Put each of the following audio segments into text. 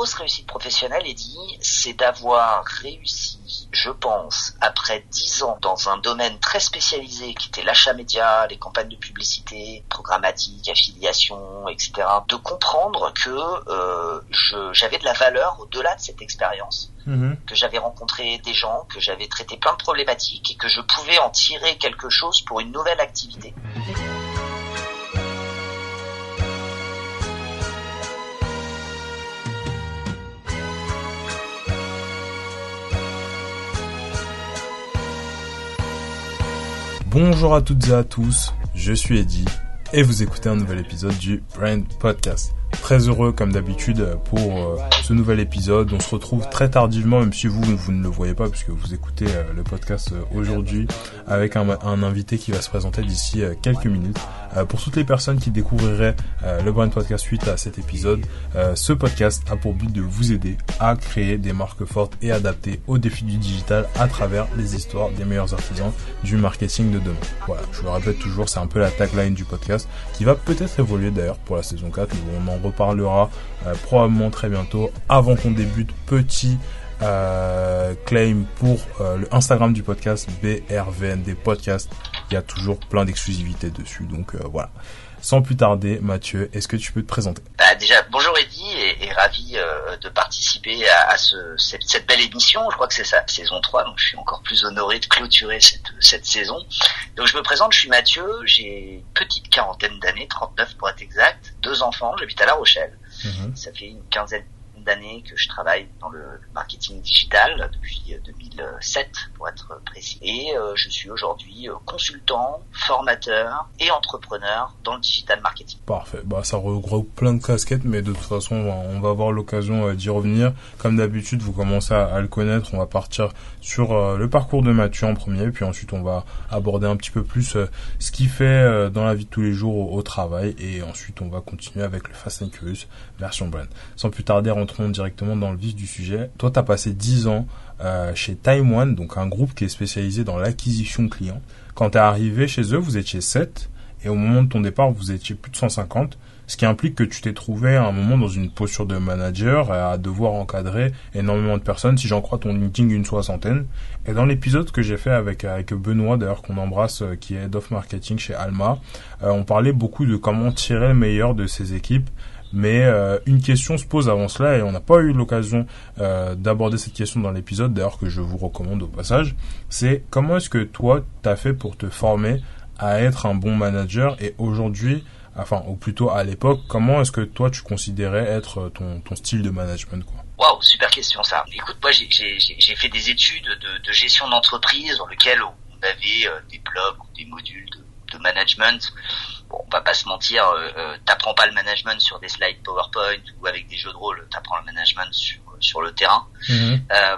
grosse réussite professionnelle, Eddie, c'est d'avoir réussi, je pense, après dix ans dans un domaine très spécialisé qui était l'achat média, les campagnes de publicité, programmatique, affiliation, etc., de comprendre que euh, j'avais de la valeur au-delà de cette expérience, mhm. que j'avais rencontré des gens, que j'avais traité plein de problématiques et que je pouvais en tirer quelque chose pour une nouvelle activité. Bonjour à toutes et à tous, je suis Eddy et vous écoutez un nouvel épisode du Brand Podcast. Très heureux comme d'habitude pour euh, ce nouvel épisode. On se retrouve très tardivement, même si vous, vous ne le voyez pas puisque vous écoutez euh, le podcast euh, aujourd'hui avec un, invité qui va se présenter d'ici quelques minutes. pour toutes les personnes qui découvriraient le Brand Podcast suite à cet épisode, ce podcast a pour but de vous aider à créer des marques fortes et adaptées aux défis du digital à travers les histoires des meilleurs artisans du marketing de demain. Voilà, je le répète toujours, c'est un peu la tagline du podcast qui va peut-être évoluer d'ailleurs pour la saison 4, mais on en reparlera euh, probablement très bientôt avant qu'on débute. Petit euh, claim pour euh, le Instagram du podcast BRVND Podcast. Il y a toujours plein d'exclusivités dessus. Donc voilà. Sans plus tarder, Mathieu, est-ce que tu peux te présenter? Bah, Déjà, bonjour Eddy et, ravi de participer à, ce, cette, belle émission. Je crois que c'est sa saison 3, donc je suis encore plus honoré de clôturer cette, cette saison. Donc je me présente, je suis Mathieu, j'ai une petite quarantaine d'années, 39 pour être exact, deux enfants, j'habite à La Rochelle. Mhm. Ça fait une quinzaine d'années que je travaille dans le marketing digital depuis 2007 euh, pour être précis. Et euh, je suis aujourd'hui euh, consultant, formateur et entrepreneur dans le digital marketing. Parfait. Bah ça regroupe plein de casquettes, mais de toute façon on va avoir l'occasion d'y revenir. Comme d'habitude, vous commencez à, le connaître. On va partir sur le parcours de Mathieu en premier, puis ensuite on va aborder un petit peu plus ce qu'il fait dans la vie de tous les jours au, travail, et ensuite on va continuer avec le Fast and Curious version brand. Sans plus tarder, rentrons directement dans le vif du sujet. Toi, tu as passé 10 ans euh, chez Time One, donc un groupe qui est spécialisé dans l'acquisition client. Quand tu es arrivé chez eux, vous étiez 7 et au moment de ton départ, vous étiez plus de 150, ce qui implique que tu t'es trouvé à un moment dans une posture de manager à devoir encadrer énormément de personnes, si j'en crois ton LinkedIn une soixantaine. Et dans l'épisode que j'ai fait avec avec Benoît d'ailleurs qu'on embrasse euh, qui est head of marketing chez Alma, euh, on parlait beaucoup de comment tirer le meilleur de ces équipes mais euh, une question se pose avant cela et on n'a pas eu l'occasion euh, d'aborder cette question dans l'épisode, d'ailleurs que je vous recommande au passage. C'est comment est-ce que toi, tu as fait pour te former à être un bon manager et aujourd'hui, enfin, ou plutôt à l'époque, comment est-ce que toi, tu considérais être ton, ton style de management quoi? Waouh, super question ça. Écoute, moi j'ai fait des études de, de gestion d'entreprise dans lesquelles on avait euh, des blogs ou des modules de, de management bon, on va pas se mentir, euh, euh, t'apprends pas le management sur des slides PowerPoint ou avec des jeux de rôle, t'apprends le management sur, sur le terrain. Mhm. Euh,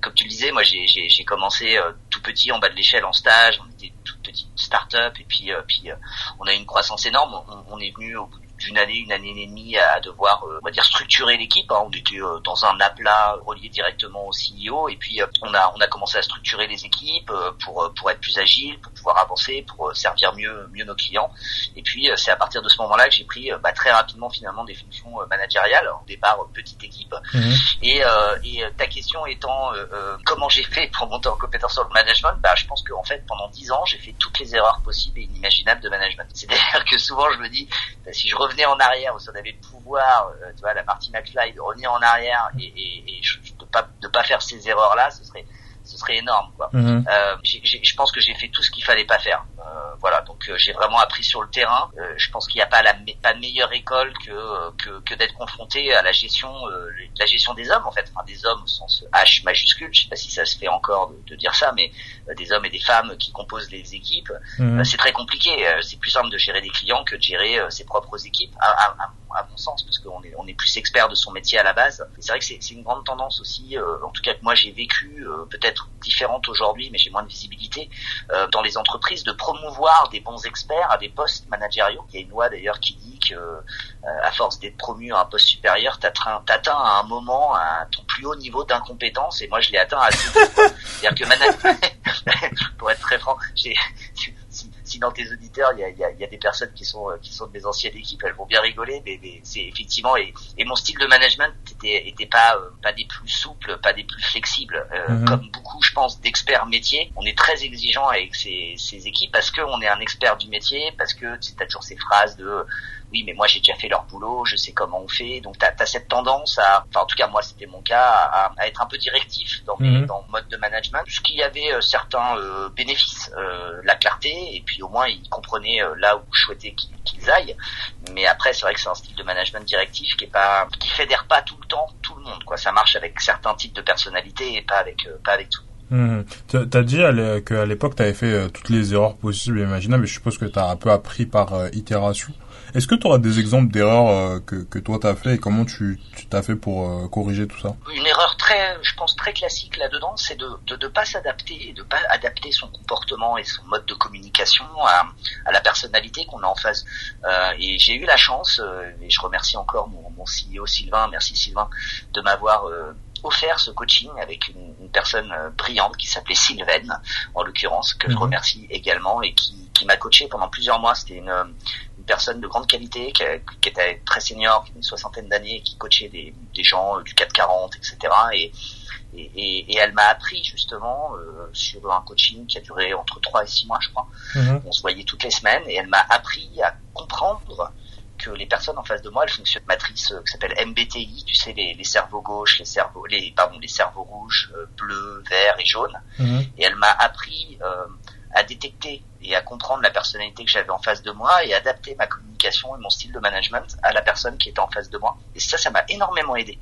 comme tu le disais, moi j'ai commencé euh, tout petit en bas de l'échelle en stage, on était toute petite start-up et puis puis on a eu une croissance énorme. On, on est venu au bout d'une année, une année et demie à devoir, euh, on va dire, structurer l'équipe. Hein. On était euh, dans un aplat relié directement au CEO et puis euh, on a on a commencé à structurer les équipes pour pour être plus agile, pour pouvoir avancer, pour servir mieux mieux nos clients. Et puis c'est à partir de ce moment-là que j'ai pris bah, très rapidement finalement des fonctions managériales. Au départ petite équipe. Mhm. Et et ta question étant comment j'ai fait pour monter en compétence sur le management, bah je pense qu'en fait pendant dix ans j'ai fait toutes les erreurs possibles et inimaginables de management. C'est-à-dire que souvent je me dis bah, si je revenais en arrière, si on avait le pouvoir, euh, tu vois, la partie McFly, de revenir en arrière et, et, et de pas de pas faire ces erreurs là, ce serait ce serait énorme quoi. Mhm. Euh, je pense que j'ai fait tout ce qu'il fallait pas faire. Euh, voilà, donc euh, j'ai vraiment appris sur le terrain. Je pense qu'il n'y a pas la pas de meilleure école que que, que d'être confronté à la gestion la gestion des hommes en fait, enfin des hommes au sens H majuscule. Je sais pas si ça se fait encore de, de dire ça, mais des hommes et des femmes qui composent les équipes, mhm. c'est très compliqué. c'est plus simple de gérer des clients que de gérer ses propres équipes. À mon sens, parce qu'on est, on est plus expert de son métier à la base. c'est vrai que c'est, une grande tendance aussi, euh, en tout cas que moi j'ai vécu, euh, peut-être différente aujourd'hui, mais j'ai moins de visibilité, euh, dans les entreprises, de promouvoir des bons experts à des postes managériaux. Il y a une loi d'ailleurs qui dit que, à force d'être promu à un poste supérieur, t'atteins, à un moment à ton plus haut niveau d'incompétence, et moi je l'ai atteint à ce C'est-à-dire que pour être très franc, j'ai si dans tes auditeurs il y a, y, a, y a, des personnes qui sont qui sont de mes anciennes équipes, elles vont bien rigoler, mais, mais c'est effectivement et, et, mon style de management était était pas pas des plus souples, pas des plus flexibles. Mhm. Comme beaucoup, je pense, d'experts métiers, on est très exigeant avec ces, ces équipes parce que on est un expert du métier, parce que tu as toujours ces phrases de oui, mais moi j'ai déjà fait leur boulot, je sais comment on fait. Donc tu as, cette tendance à, enfin en tout cas moi c'était mon cas, à, à, être un peu directif dans, mes, mhm. dans le mode de management, puisqu'il y avait euh, certains euh, bénéfices, euh, la clarté, et puis au moins ils comprenaient là où je souhaitais qu'ils aillent. Mais après c'est vrai que c'est un style de management directif qui est pas, qui fédère pas tout le temps tout le monde. Quoi, ça marche avec certains types de personnalités et pas avec pas avec tout. Mmh. T'as dit qu'à l'époque, tu avais fait toutes les erreurs possibles et imaginables, mais je suppose que tu as un peu appris par itération. Est-ce que tu auras des exemples d'erreurs euh, que, que toi t'as fait et comment tu t'as fait pour euh, corriger tout ça? Une erreur très, je pense très classique là-dedans, c'est de ne de, de pas s'adapter, de pas adapter son comportement et son mode de communication à, à la personnalité qu'on a en face. Euh, et j'ai eu la chance, euh, et je remercie encore mon, mon CEO Sylvain, merci Sylvain, de m'avoir offert ce coaching avec une, une personne brillante qui s'appelait Sylvaine, en l'occurrence, que je mhm. remercie également et qui, qui m'a coaché pendant plusieurs mois. C'était une, personne de grande qualité, qui, qui était très senior, qui avait une soixantaine d'années, qui coachait des, des gens du 440, etc. Et, et, et, elle m'a appris justement euh, sur un coaching qui a duré entre 3 et 6 mois, je crois. Mhm. On se voyait toutes les semaines et elle m'a appris à comprendre que les personnes en face de moi, elles fonctionnent matrice euh, qui s'appelle MBTI, tu sais les, les, cerveaux gauches, les cerveaux, les pardon, les cerveaux rouges, euh, bleus, verts et jaunes. Mhm. Et elle m'a appris euh, à détecter et à comprendre la personnalité que j'avais en face de moi et adapter ma communication et mon style de management à la personne qui était en face de moi. Et ça, ça m'a énormément aidé.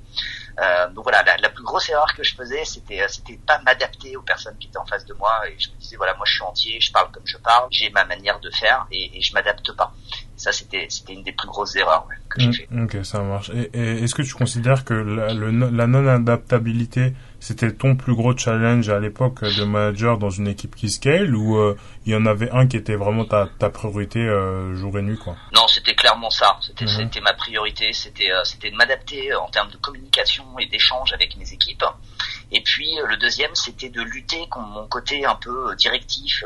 Euh, donc voilà, la, la, plus grosse erreur que je faisais, c'était euh, c'était pas m'adapter aux personnes qui étaient en face de moi et je me disais voilà, moi je suis entier, je parle comme je parle, j'ai ma manière de faire et, et je m'adapte pas. ça c'était c'était une des plus grosses erreurs que j'ai mm, fait. Ok, ça marche. Et, et est-ce que tu considères que la, la non adaptabilité c'était ton plus gros challenge à l'époque de manager dans une équipe qui scale ou euh, il y en avait un qui était vraiment ta, ta priorité euh, jour et nuit quoi? Non, c'était clairement ça. C'était mhm. c'était ma priorité. C'était euh, c'était de m'adapter en termes de communication et d'échange avec mes équipes. Et puis le deuxième, c'était de lutter contre mon côté un peu directif.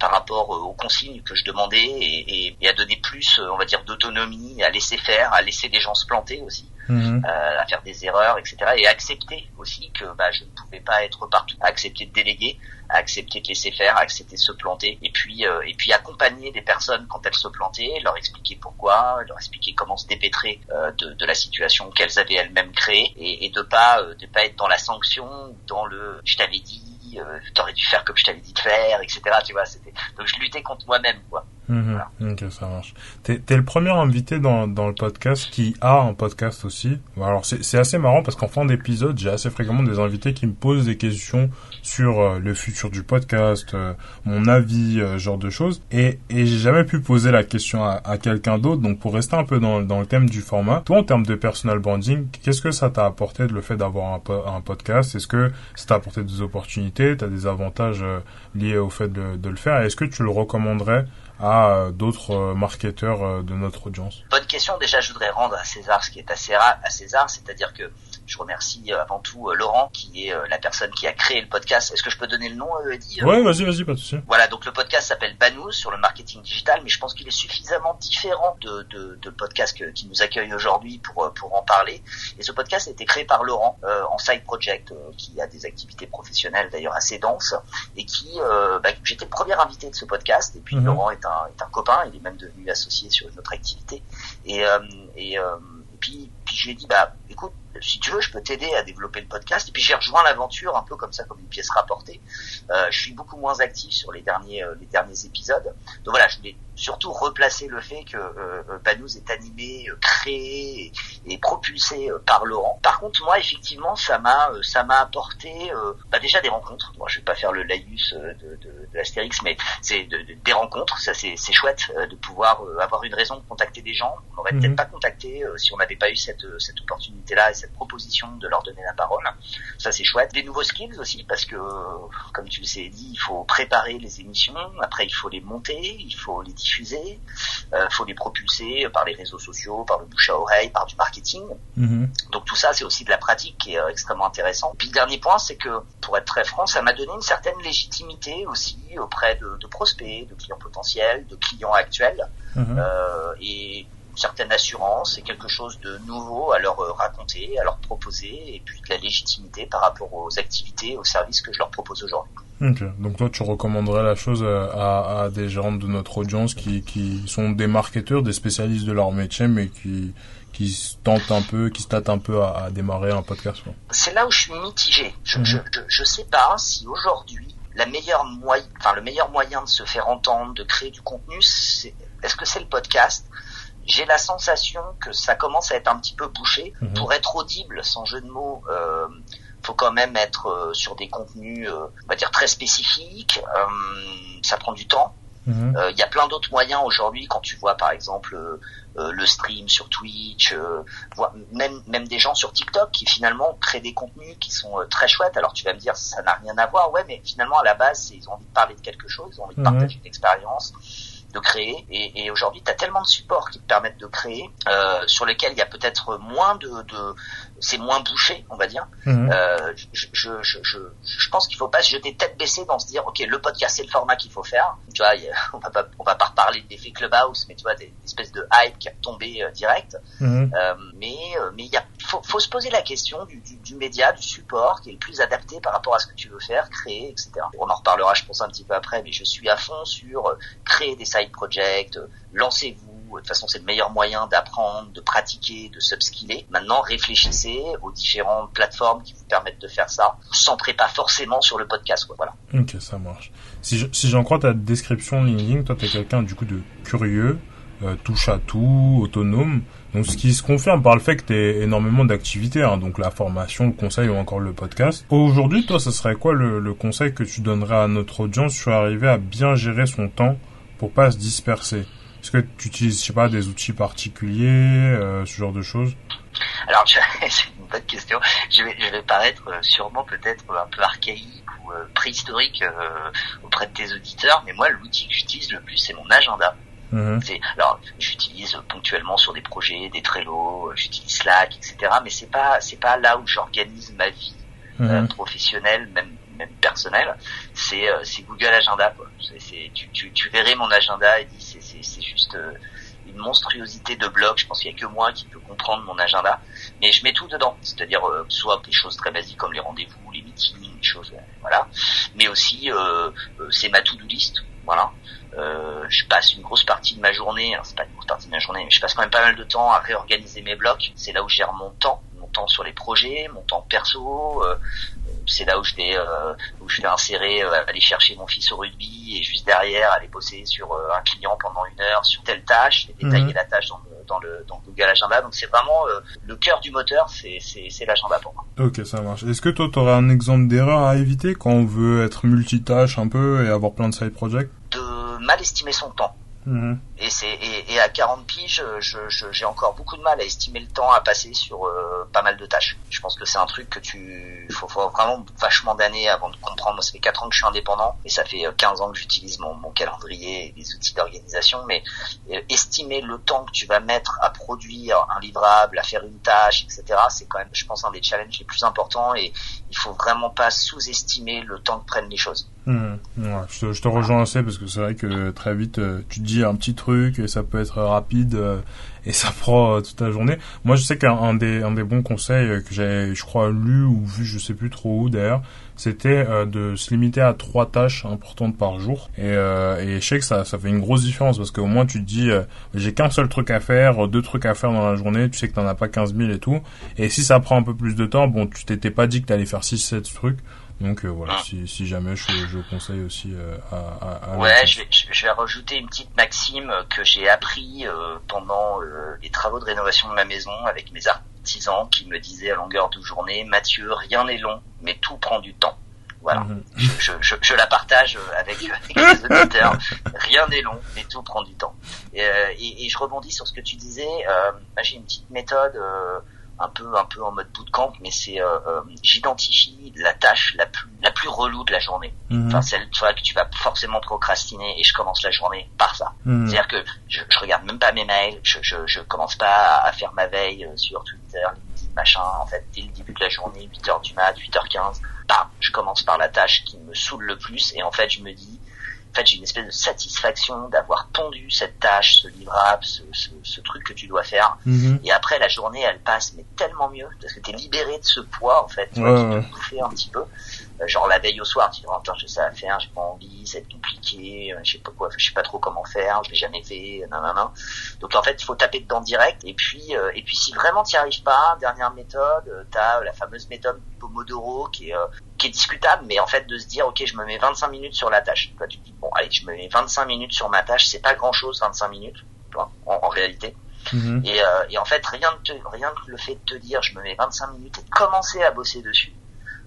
par rapport aux consignes que je demandais et, et, et à donner plus, on va dire, d'autonomie, à laisser faire, à laisser les gens se planter aussi. Mhm. Euh, à faire des erreurs, etc. Et accepter aussi que bah, je ne pouvais pas être partout, accepter de déléguer, accepter de laisser faire, accepter de se planter, et puis euh, et puis accompagner des personnes quand elles se plantaient, leur expliquer pourquoi, leur expliquer comment se dépêtrer euh, de, la situation qu'elles avaient elles-mêmes créée, et, et de pas de pas être dans la sanction dans le je t'avais dit, t'aurais dû faire comme je t'avais dit de faire, etc. Tu vois, c'était donc je luttais contre moi-même quoi. Ok, ça marche. T'es es le premier invité dans, dans le podcast qui a un podcast aussi. Alors c'est assez marrant parce qu'en fin d'épisode, j'ai assez fréquemment des invités qui me posent des questions sur euh, le futur du podcast, euh, mon avis, euh, genre de choses. Et, et j'ai jamais pu poser la question à, à quelqu'un d'autre. Donc pour rester un peu dans, dans le thème du format, toi en termes de personal branding, qu'est-ce que ça t'a apporté de le fait d'avoir un, un podcast? Est-ce que ça t'a apporté des opportunités? T'as des avantages liés au fait de, le faire Est-ce que tu le recommanderais à euh, d'autres euh, marketeurs euh, de notre audience? Bonne question. Déjà, je voudrais rendre à César ce qui est à César, c'est-à-dire que je remercie euh, avant tout euh, Laurent, qui est euh, la personne qui a créé le podcast. Est-ce que je peux donner le nom, Eddie Ouais, vas-y, vas-y, pas de souci. Voilà, donc le podcast s'appelle Banous sur le marketing digital, mais je pense qu'il est suffisamment différent de, de, de podcast qui nous accueille aujourd'hui pour pour en parler. Et ce podcast a été créé par Laurent en side project, qui a des activités professionnelles d'ailleurs assez denses, et qui bah, j'étais le premier invité de ce podcast. Et puis mhm. Laurent est un est un copain, il est même devenu associé sur une autre activité. Et et, et puis puis je lui ai dit bah écoute si tu veux, je peux t'aider à développer le podcast. Et puis j'ai rejoint l'aventure un peu comme ça, comme une pièce rapportée. Euh, je suis beaucoup moins actif sur les derniers, euh, les derniers épisodes. Donc voilà, je voulais surtout replacer le fait que euh, euh Banous est animé, euh, créé et, propulsé par Laurent. Par contre, moi, effectivement, ça m'a, ça m'a apporté bah, déjà des rencontres. Moi, je vais pas faire le laïus de, de, de l'Astérix, mais c'est de, des rencontres. Ça, c'est, c'est chouette de pouvoir avoir une raison de contacter des gens. On n'aurait peut-être mhm. pas contacté si on n'avait pas eu cette, cette opportunité-là et cette proposition de leur donner la parole. Ça, c'est chouette. Des nouveaux skills aussi, parce que, comme tu le sais, dit, il faut préparer les émissions. Après, il faut les monter, il faut les diffuser, euh, faut les propulser par les réseaux sociaux, par le bouche à oreille, par du marketing. Mhm. Donc tout ça, c'est aussi de la pratique qui est euh, extrêmement intéressant. Puis le dernier point, c'est que pour être très franc, ça m'a donné une certaine légitimité aussi auprès de, de prospects, de clients potentiels, de clients actuels, Mhm. euh, et une certaine assurance et quelque chose de nouveau à leur euh, raconter, à leur proposer, et puis de la légitimité par rapport aux activités, aux services que je leur propose aujourd'hui. Donc toi, tu recommanderais la chose euh, à, à des gérants de notre audience qui, qui sont des marketeurs, des spécialistes de leur métier, mais qui qui se tentent un peu, qui se tâtent un peu à, à démarrer un podcast. c'est là où je suis mitigé. Je, Mhm. je, je, je sais pas si aujourd'hui la meilleure moyen, enfin le meilleur moyen de se faire entendre, de créer du contenu, c'est est-ce que c'est le podcast? J'ai la sensation que ça commence à être un petit peu bouché. Mhm. Pour être audible, sans jeu de mots, euh, faut quand même être euh, sur des contenus, euh, on va dire très spécifiques. Euh, ça prend du temps. Mhm. Euh, Il y a plein d'autres moyens aujourd'hui quand tu vois par exemple euh, le stream sur Twitch, euh, même même des gens sur TikTok qui finalement créent des contenus qui sont très chouettes. Alors tu vas me dire ça n'a rien à voir, ouais, mais finalement à la base ils ont envie de parler de quelque chose, ils ont envie de Mhm. partager une expérience, de créer. Et, aujourd'hui tu as tellement de supports qui te permettent de créer, euh, sur lesquels il y a peut-être moins de c'est moins bouché, on va dire. Mhm. Euh, je, je, je, je, je pense qu'il faut pas se jeter tête baissée dans se dire ok le podcast c'est le format qu'il faut faire tu vois on va pas on va pas reparler d'effet clubhouse mais tu vois des, des espèces de hype qui a tombé euh, direct Mhm. Euh, mais euh, mais il y a faut, faut se poser la question du, du, du média du support qui est le plus adapté par rapport à ce que tu veux faire créer etc on en reparlera je pense un petit peu après mais je suis à fond sur euh, créer des side projects lancez-vous de toute façon c'est le meilleur moyen d'apprendre de pratiquer de s'upskiller maintenant réfléchissez aux différentes plateformes qui vous permettent de faire ça centrez pas forcément sur le podcast quoi voilà Ok, ça marche. Si je- si j'en crois ta description LinkedIn, toi t'es quelqu'un du coup de curieux, euh, touche à tout, autonome. Donc ce qui se confirme par le fait que t'aies énormément d'activités, hein, donc la formation, le conseil ou encore le podcast. Aujourd'hui, toi, ça serait quoi le, le conseil que tu donnerais à notre audience sur arriver à bien gérer son temps pour pas se disperser? Est-ce que tu utilises, je sais pas, des outils particuliers, euh, ce genre de choses? Alors, c'est une bonne question. Je vais, je vais paraître euh, sûrement peut-être un peu archaïque ou euh, préhistorique euh, auprès de tes auditeurs, mais moi, l'outil que j'utilise le plus, c'est mon agenda. Mhm. C'est, alors, j'utilise ponctuellement sur des projets, des Trello, j'utilise Slack, etc. Mais c'est pas, c'est pas là où j'organise ma vie Mhm. professionnelle, même même personnelle. C'est, Google Agenda. Quoi. Tu, tu verrais mon agenda et dis, c'est, juste euh, une monstruosité de blocs. Je pense qu'il y a que moi qui peut comprendre mon agenda, mais je mets tout dedans. C'est-à-dire euh, soit des choses très basiques comme les rendez-vous, les meetings, les choses, euh, voilà. Mais aussi, c'est ma to-do list. Voilà. Je passe une grosse partie de ma journée, hein, c'est pas une grosse partie de ma journée, mais je passe quand même pas mal de temps à réorganiser mes blocs. C'est là où je gère mon temps, mon temps sur les projets, mon temps perso. C'est là où je vais euh, où je vais insérer, euh, aller chercher mon fils au rugby et juste derrière aller bosser sur euh, un client pendant une heure sur telle tâche, et détailler Mhm. la tâche dans le, dans le dans Google Agenda. Donc c'est vraiment euh, le cœur du moteur, c'est c'est c'est l'agenda pour moi. Ok, ça marche. Est-ce que toi, t'aurais un exemple d'erreur à éviter quand on veut être multitâche un peu et avoir plein de side projects? De mal estimer son temps. Mhm. Et c'est et, et à 40 piges, je, je- j'ai encore beaucoup de mal à estimer le temps à passer sur euh, pas mal de tâches. Je pense que c'est un truc que tu faut, faut vraiment vachement d'années avant de comprendre. Moi, ça fait 4 ans que je suis indépendant et ça fait euh, 15 ans que j'utilise mon, mon calendrier et des outils d'organisation. Mais euh, estimer le temps que tu vas mettre à produire un livrable, à faire une tâche, etc. C'est quand même, je pense, un des challenges les plus importants et il faut vraiment pas sous-estimer le temps que prennent les choses. Ouais, je, te, je te rejoins assez parce que c'est vrai que très vite euh, tu dis un petit truc et ça peut être rapide euh, et ça prend euh, toute la journée. Moi je sais qu'un un des, bons conseils euh, que j'ai je crois lu ou vu je sais plus trop où d'ailleurs c'était de se limiter à trois tâches importantes par jour. Et, je sais que ça, fait une grosse différence parce qu'au moins tu te dis j'ai qu'un seul truc à faire, deux trucs à faire dans la journée, tu sais que t'en as pas 15 000 et tout. Et si ça prend un peu plus de temps bon tu t'étais pas dit que t'allais faire 6-7 trucs donc euh, voilà, si, si jamais je, je conseille aussi euh, à, à, à Ouais, je vais, je vais rajouter une petite maxime que j'ai appris euh, pendant euh, les travaux de rénovation de ma maison avec mes artisans qui me disaient à longueur de journée, Mathieu, rien n'est long, mais tout prend du temps. Voilà, Mhm. je, je, je, la partage euh, avec, avec les auditeurs. Rien n'est long, mais tout prend du temps. Et, euh, et, et je rebondis sur ce que tu disais. Euh, j'ai une petite méthode. euh, un peu un peu en mode bootcamp, mais c'est euh, euh, j'identifie la tâche la plus la plus relou de la journée. Mhm. Enfin celle tu vois, que tu vas forcément procrastiner et je commence la journée par ça. Mhm. C'est-à-dire que je, je regarde même pas mes mails, je je, je commence pas à, faire ma veille euh, sur Twitter, LinkedIn, machin. En fait, dès le début de la journée, 8h du mat, 8h15, bam, je commence par la tâche qui me saoule le plus et en fait je me dis fait, j'ai une espèce de satisfaction d'avoir pondu cette tâche, ce livrable, ce, ce, ce truc que tu dois faire. Mhm. Et après, la journée, elle passe, mais tellement mieux, parce que t'es libéré de ce poids, en fait, tu Ouais, qui te bouffait un petit peu. Euh, genre la veille au soir, tu dis, oh, j'ai ça à faire, j'ai pas envie, ça va être compliqué, euh, je sais pas quoi, je sais pas trop comment faire, je l'ai jamais fait, nan, nan, nan. Donc en fait, il faut taper dedans direct. Et puis, euh, et puis si vraiment t'y arrives pas, dernière méthode, euh, t'as la fameuse méthode Pomodoro qui est euh, qui est discutable, mais en fait de se dire ok je me mets 25 minutes sur la tâche. Toi tu te dis bon allez je me mets 25 minutes sur ma tâche, c'est pas grand chose 25 minutes, tu vois, en, en réalité. Mhm. Et, euh, et en fait rien de te, rien que le fait de te dire je me mets 25 minutes et de commencer à bosser dessus.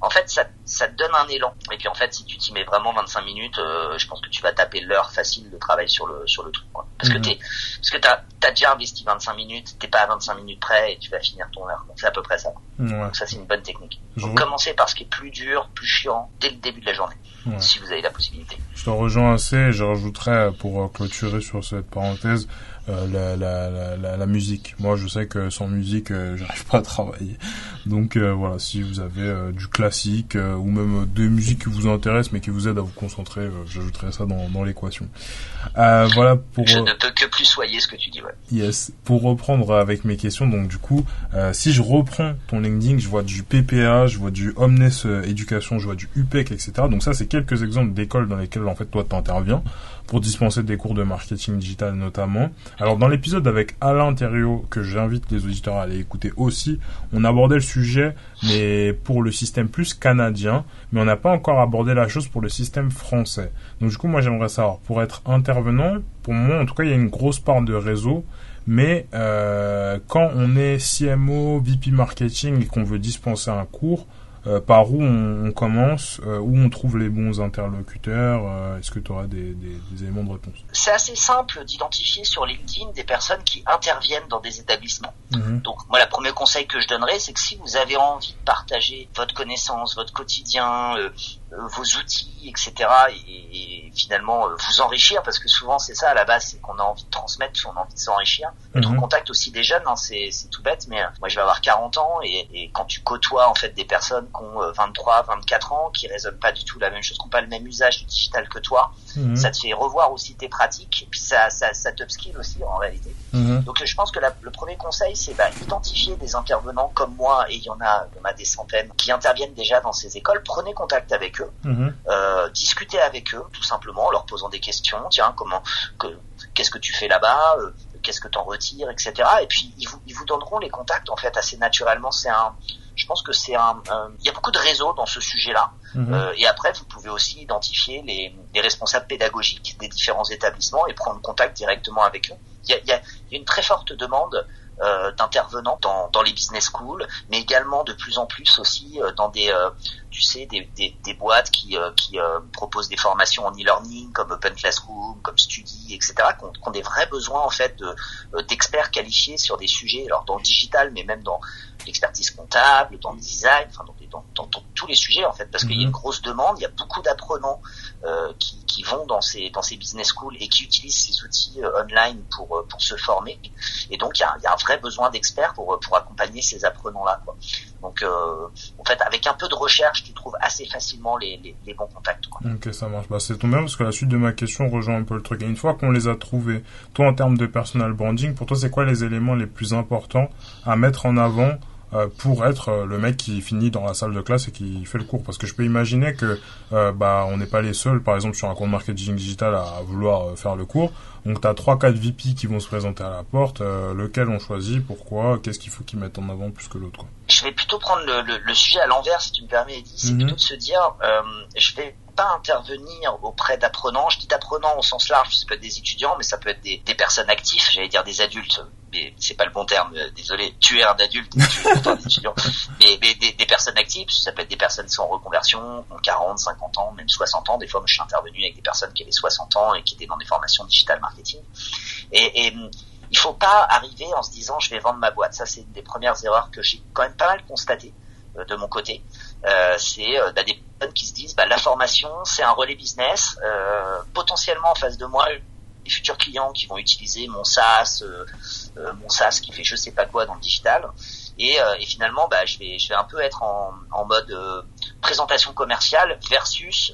En fait, ça, ça te donne un élan. Et puis en fait, si tu t'y mets vraiment 25 minutes, euh, je pense que tu vas taper l'heure facile de travail sur le sur le truc. Quoi. Parce Mhm. que t'es, parce que t'as as déjà investi 25 minutes, t'es pas à 25 minutes près et tu vas finir ton heure. Donc c'est à peu près ça. Donc ça c'est une bonne technique. Donc par ce qui est plus dur, plus chiant dès le début de la journée, Ouais. si vous avez la possibilité. Je te rejoins assez et je rajouterais pour euh, clôturer sur cette parenthèse euh, la, la, la, la, la musique. Moi je sais que sans musique euh, j'arrive pas à travailler. Donc euh, voilà, si vous avez euh, du classique euh, ou même euh, des musiques qui vous intéressent mais qui vous aident à vous concentrer, euh, j'ajouterai ça dans, dans l'équation. Euh, voilà pour... Je euh, ne peux que plus soyer ce que tu dis. Ouais. Yes. Pour reprendre avec mes questions, donc du coup, euh, si je reprends ton LinkedIn, je vois du PPA, je vois du Omnes euh, Éducation, je vois du UPEC, etc. Donc ça, c'est quelques exemples d'écoles dans lesquelles en fait toi t'interviens pour dispenser des cours de marketing digital notamment. Alors dans l'épisode avec Alain Thériault, que j'invite les auditeurs à aller écouter aussi, on abordait le sujet, mais pour le système plus canadien, mais on n'a pas encore abordé la chose pour le système français. Donc du coup, moi j'aimerais savoir, pour être intervenant, pour moi en tout cas, il y a une grosse part de réseau, mais euh, quand on est CMO, VP marketing et qu'on veut dispenser un cours, euh, par où on, on commence, euh, où on trouve les bons interlocuteurs, euh, est-ce que tu auras des, des, des éléments de réponse? C'est assez simple d'identifier sur LinkedIn des personnes qui interviennent dans des établissements. Mhm. Donc moi, le premier conseil que je donnerais, c'est que si vous avez envie de partager votre connaissance, votre quotidien, vos outils, etc., et, et finalement vous enrichir, parce que souvent c'est ça à la base, c'est qu'on a envie de transmettre, on a envie de s'enrichir. Être Mhm. en contact aussi des jeunes, hein, c'est tout bête, mais moi je vais avoir 40 ans et, et quand tu côtoies en fait des personnes qui ont euh, 23, 24 ans, qui raisonnent pas du tout la même chose, qui n'ont pas le même usage du digital que toi, Mhm. ça te fait revoir aussi tes pratiques, et puis ça, ça, ça t'upskill aussi en réalité. Mhm. Donc je pense que la- le premier conseil, c'est bah, identifier des intervenants comme moi, et il y en a, il y en a des centaines, qui interviennent déjà dans ces écoles. Prenez contact avec eux, euh, discutez avec eux, tout simplement, en leur posant des questions. Tiens, comment, que, qu'est-ce que tu fais là-bas euh, Qu'est-ce que t'en retires, etc. Et puis ils vous, ils vous donneront les contacts en fait assez naturellement. C'est un, je pense que c'est un, il y a beaucoup de réseaux dans ce sujet-là. Mhm. Euh, et après, vous pouvez aussi identifier les, les responsables pédagogiques des différents établissements et prendre contact directement avec eux. Y a, il y a une très forte demande euh, d'intervenants dans, dans les business schools, mais également de plus en plus aussi euh, dans des, euh, tu sais, des, des, des boîtes qui, euh, qui proposent des formations en e-learning comme Open Classroom, comme Study, etc., qui ont, qui ont des vrais besoins en fait de, d'experts qualifiés sur des sujets, alors dans le digital, mais même dans l'expertise comptable, dans le design, enfin dans, dans, dans- tous les sujets en fait, parce qu'il y a Mhm. une grosse demande, il y a beaucoup d'apprenants qui, qui vont dans ces dans ces business schools et qui utilisent ces outils euh, online pour euh, pour se former, et donc il y a, un vrai besoin d'experts pour pour accompagner ces apprenants là. Donc euh, en fait, avec un peu de recherche, tu trouves assez facilement les, les, bons contacts. Ok, ça marche. Bah, c'est tombé parce que la suite de ma question rejoint un peu le truc. Et une fois qu'on les a trouvés, toi, en termes de personal branding, pour toi, c'est quoi les éléments les plus importants à mettre en avant pour être euh, le mec qui finit dans la salle de classe et qui fait le cours Parce que je peux imaginer que euh, bah on n'est pas les seuls, par exemple, sur un compte marketing digital à vouloir euh, faire le cours. Donc, tu as 3-4 VP qui vont se présenter à la porte. euh, lequel on choisit Pourquoi Qu'est-ce qu'il faut qu'ils mettent en avant plus que l'autre Je vais plutôt prendre le, le, le sujet à l'envers, si tu me permets, Eddie. C'est Mhm. plutôt de se dire, euh, je vais pas intervenir auprès d'apprenants. Je dis d'apprenants au sens large, ça peut être des étudiants, mais ça peut être des, des personnes actives, j'allais dire des adultes, mais c'est pas le bon terme, euh, désolé. Tu es un adulte, et tu es pourtant un étudiant. Mais, mais des, des personnes actives, ça peut être des personnes qui sont en reconversion, qui ont 40, 50 ans, même 60 ans. Des fois, moi, je suis intervenu avec des personnes qui avaient 60 ans et qui étaient dans des formations digital marketing. Et, et Il faut pas arriver en se disant je vais vendre ma boîte. Ça c'est une des premières erreurs que j'ai quand même pas mal constatées de mon côté. C'est bah, des personnes qui se disent bah, la formation c'est un relais business. potentiellement en face de moi les futurs clients qui vont utiliser mon SaaS, mon SaaS qui fait je sais pas quoi dans le digital. Et, et finalement, bah, je vais, je vais un peu être en, en mode présentation commerciale versus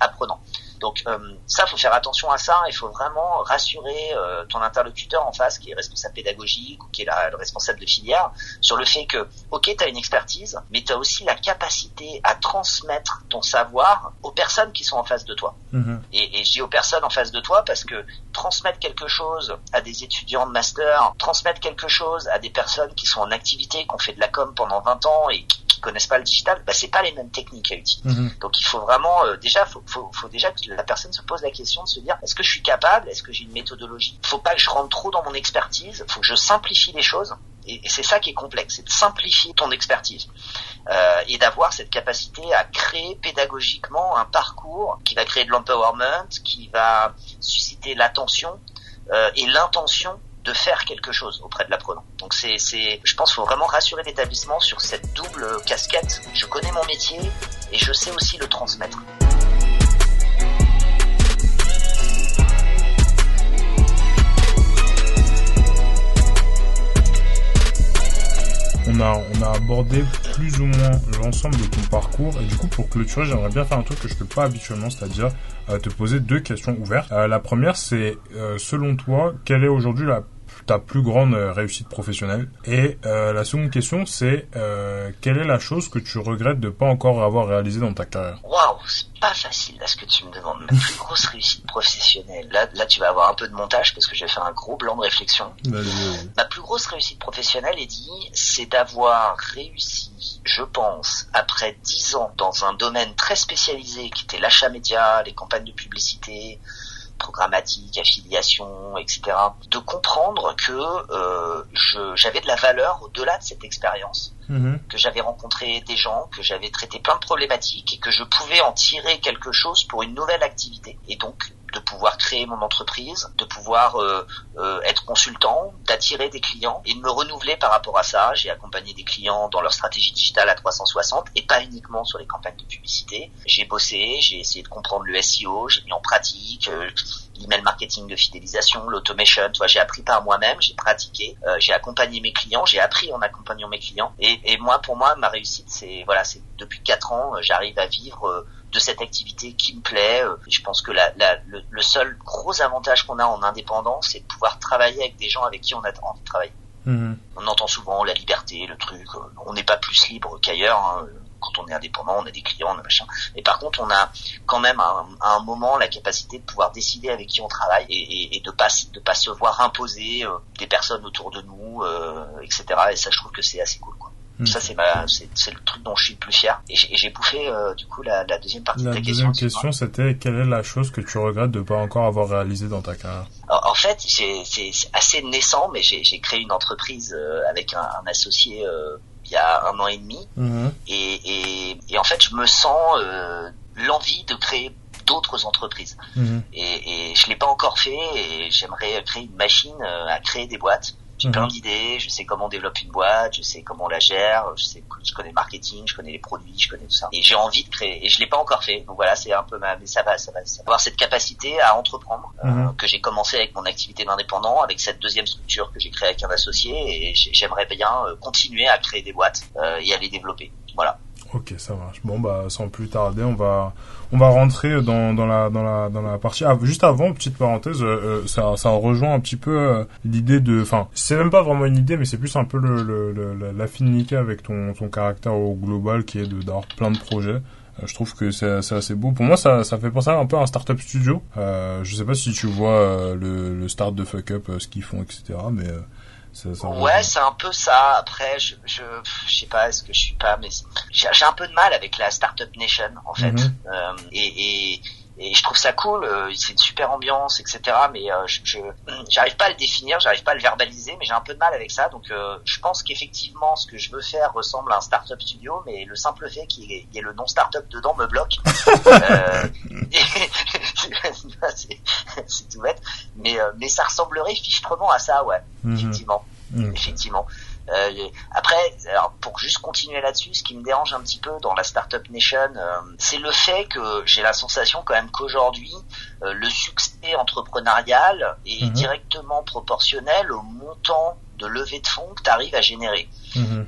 apprenant. Donc euh, ça, faut faire attention à ça. Il faut vraiment rassurer euh, ton interlocuteur en face, qui est responsable pédagogique ou qui est le responsable de filière, sur le fait que, ok, tu as une expertise, mais tu as aussi la capacité à transmettre ton savoir aux personnes qui sont en face de toi. Mm-hmm. Et, et je dis aux personnes en face de toi parce que transmettre quelque chose à des étudiants de master, transmettre quelque chose à des personnes qui sont en activité, qui ont fait de la com pendant 20 ans et qui, connaissent pas le digital, bah, c'est pas les mêmes techniques à utiliser. Mm-hmm. Donc il faut vraiment, euh, déjà, faut, faut, faut déjà que la personne se pose la question de se dire est-ce que je suis capable, est-ce que j'ai une méthodologie? Faut pas que je rentre trop dans mon expertise, faut que je simplifie les choses. Et, c'est ça qui est complexe, c'est de simplifier ton expertise euh, et d'avoir cette capacité à créer pédagogiquement un parcours qui va créer de l'empowerment, qui va susciter l'attention euh, et l'intention de faire quelque chose auprès de l'apprenant. Donc c'est, c'est, je pense, faut vraiment rassurer l'établissement sur cette double casquette. Je connais mon métier et je sais aussi le transmettre. on a, abordé plus ou moins l'ensemble de ton parcours. Et du coup, pour clôturer, j'aimerais bien faire un truc que je fais pas habituellement, c'est-à-dire euh, te poser deux questions ouvertes. Euh, la première, c'est euh, selon toi, quelle est aujourd'hui la ta plus grande réussite professionnelle Et la seconde question, c'est quelle est la chose que tu regrettes de pas encore avoir réalisé dans ta carrière? Waouh, pas facile là ce que tu me demandes. Ma plus grosse réussite professionnelle. Là, là, tu vas avoir un peu de montage parce que j'ai fait un gros blanc de réflexion. Ma plus grosse réussite professionnelle, dit, c'est d'avoir réussi, je pense, après dix ans dans un domaine très spécialisé qui était l'achat média, les campagnes de publicité, programmatique, affiliation, etc. De comprendre que euh, j'avais de la valeur au-delà de cette expérience, mhm. que j'avais rencontré des gens, que j'avais traité plein de problématiques et que je pouvais en tirer quelque chose pour une nouvelle activité. Et donc de pouvoir créer mon entreprise, de pouvoir euh, euh, être consultant, d'attirer des clients et de me renouveler par rapport à ça. J'ai accompagné des clients dans leur stratégie digitale à 360 et pas uniquement sur les campagnes de publicité. J'ai bossé, j'ai essayé de comprendre le SEO, j'ai mis en pratique euh, l'email marketing de fidélisation, l'automation. Tu j'ai appris par moi-même, j'ai pratiqué, j'ai accompagné mes clients, j'ai appris en accompagnant mes clients. Et, et moi, pour moi, ma réussite, c'est voilà, c'est depuis quatre ans, j'arrive à vivre de cette activité qui me plaît. Euh, je pense que la, le, seul gros avantage qu'on a en indépendant, c'est de pouvoir travailler avec des gens avec qui on a envie de travailler. Mhm. On entend souvent la liberté, le truc. Euh, on n'est pas plus libre qu'ailleurs. Hein. Quand on est indépendant, on a des clients, on a machin. Mais par contre, on a quand même à un, moment la capacité de pouvoir décider avec qui on travaille et, et, de pas de pas se voir imposer euh, des personnes autour de nous, etc. Et ça, je trouve que c'est assez cool. Quoi. Hmm. Ça, c'est ma, c'est, le truc dont je suis le plus fier. Et j'ai, bouffé, euh, du coup, la, la, deuxième partie de ta question. La deuxième question, c'était quelle est la chose que tu regrettes de pas encore avoir réalisé dans ta carrière? En fait, c'est assez naissant, mais j'ai, créé une entreprise euh, avec un, un associé euh, il y a un an et demi. Mhm. Et, et, et, en fait, je me sens l'envie de créer d'autres entreprises. Mhm. Et, et je l'ai pas encore fait et j'aimerais créer une machine à créer des boîtes j'ai plein d'idées, je sais comment on développe une boîte, je sais comment on la gère, je sais, je connais le marketing, je connais les produits, je connais tout ça. Et j'ai envie de créer, et je l'ai pas encore fait. Donc voilà, c'est un peu ma, mais ça va, ça va, ça va. Avoir cette capacité à entreprendre, euh, mhm. que j'ai commencé avec mon activité d'indépendant, avec cette deuxième structure que j'ai créée avec un associé, et j'aimerais bien euh, continuer à créer des boîtes euh, et à les développer. Voilà. Ok, ça marche. Bon, bah, sans plus tarder, on va, on va rentrer dans, dans la, dans la, dans la partie. Ah, juste avant, petite parenthèse, euh, euh, ça, rejoint un petit peu euh, l'idée de, enfin, c'est même pas vraiment une idée, mais c'est plus un peu l'affinité avec ton, ton caractère au global qui est de d'avoir plein de projets. je trouve que c'est, c'est assez beau. Pour moi, ça, ça fait penser un peu à un startup studio. Euh, je sais pas si tu vois le, le start de Fuck Up, ce qu'ils font, etc. Mais ouais, c'est un peu ça. Après, je, je, je sais pas, est-ce que je suis pas, mais j'ai un peu de mal avec la startup nation en fait. Mhm. Euh, et, et, et je trouve ça cool. Euh, c'est une super ambiance, etc. Mais euh, je j'arrive pas à le définir, j'arrive pas à le verbaliser, mais j'ai un peu de mal avec ça. Donc euh, je pense qu'effectivement, ce que je veux faire ressemble à un startup studio, mais le simple fait qu'il y, ait le nom startup dedans me bloque. c'est tout bête, mais mais ça ressemblerait fichtrement à ça, ouais, mhm. effectivement, effectivement. Euh, après, alors pour juste continuer là-dessus, ce qui me dérange un petit peu dans la startup nation, euh, c'est le fait que j'ai la sensation quand même qu'aujourd'hui, euh, le succès entrepreneurial est mhm. directement proportionnel au montant de levée de fonds que tu arrives à générer. Mhm.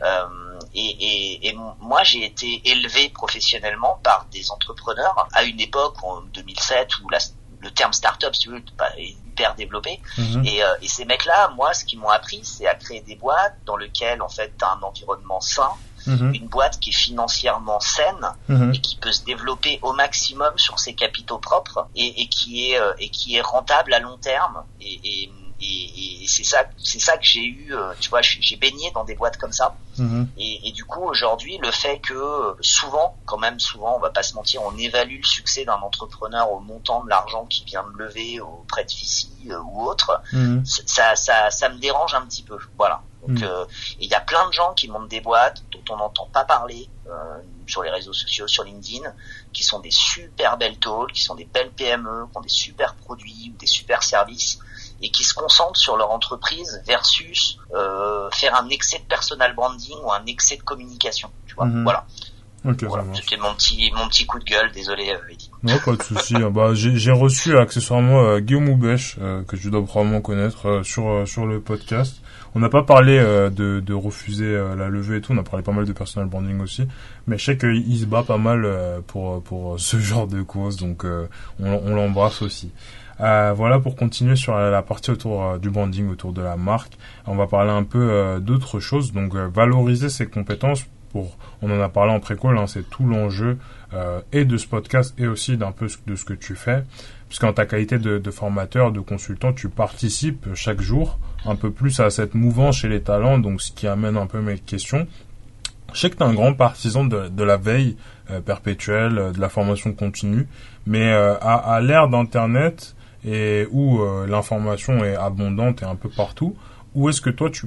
Et, et, et, moi, j'ai été élevé professionnellement par des entrepreneurs à une époque, en 2007, où la, le terme startup, si tu veux, est hyper développé. Mhm. Et, euh, et, ces mecs-là, moi, ce qu'ils m'ont appris, c'est à créer des boîtes dans lesquelles, en fait, tu as un environnement sain, mhm. une boîte qui est financièrement saine mhm. et qui peut se développer au maximum sur ses capitaux propres et, et qui est euh, et qui est rentable à long terme. Et, et et, et c'est ça c'est ça que j'ai eu euh, tu vois j'ai baigné dans des boîtes comme ça mhm. et, et, du coup aujourd'hui le fait que souvent quand même souvent on va pas se mentir on évalue le succès d'un entrepreneur au montant de l'argent qu'il vient de lever auprès de Fici euh, ou autre mhm. ça, ça ça me dérange un petit peu voilà donc mhm. euh, il y a plein de gens qui montent des boîtes dont on n'entend pas parler sur les réseaux sociaux, sur LinkedIn, qui sont des super belles tôles, qui sont des belles PME, qui ont des super produits ou des super services, et qui se concentrent sur leur entreprise versus euh, faire un excès de personal branding ou un excès de communication. Tu vois, mhm. voilà. C'était mon petit mon petit coup de gueule, désolé euh, Eddie. Non, pas de souci. bah, j'ai reçu accessoirement euh, Guillaume Houbèche, euh, que tu dois probablement connaître euh, sur sur le podcast. On n'a pas parlé de, de refuser la levée et tout, on a parlé pas mal de personal branding aussi, mais je sais qu'il se bat pas mal pour pour ce genre de cause, donc on, on l'embrasse aussi. Euh, voilà pour continuer sur la partie autour euh, du branding, autour de la marque. On va parler un peu euh, d'autres choses. Donc valoriser ses compétences. Pour, on en a parlé en précole, hein, c'est tout l'enjeu et de ce podcast et aussi d'un peu de ce que tu fais. Puisqu'en ta qualité de, formateur, de consultant, tu participes chaque jour un peu plus à cette mouvance chez les talents, donc ce qui amène un peu mes questions. Je sais que tu es un grand partisan de, la veille perpétuelle, de la formation continue, mais à l'ère d'Internet, et où euh, l'information est abondante et un peu partout, où est-ce que toi tu,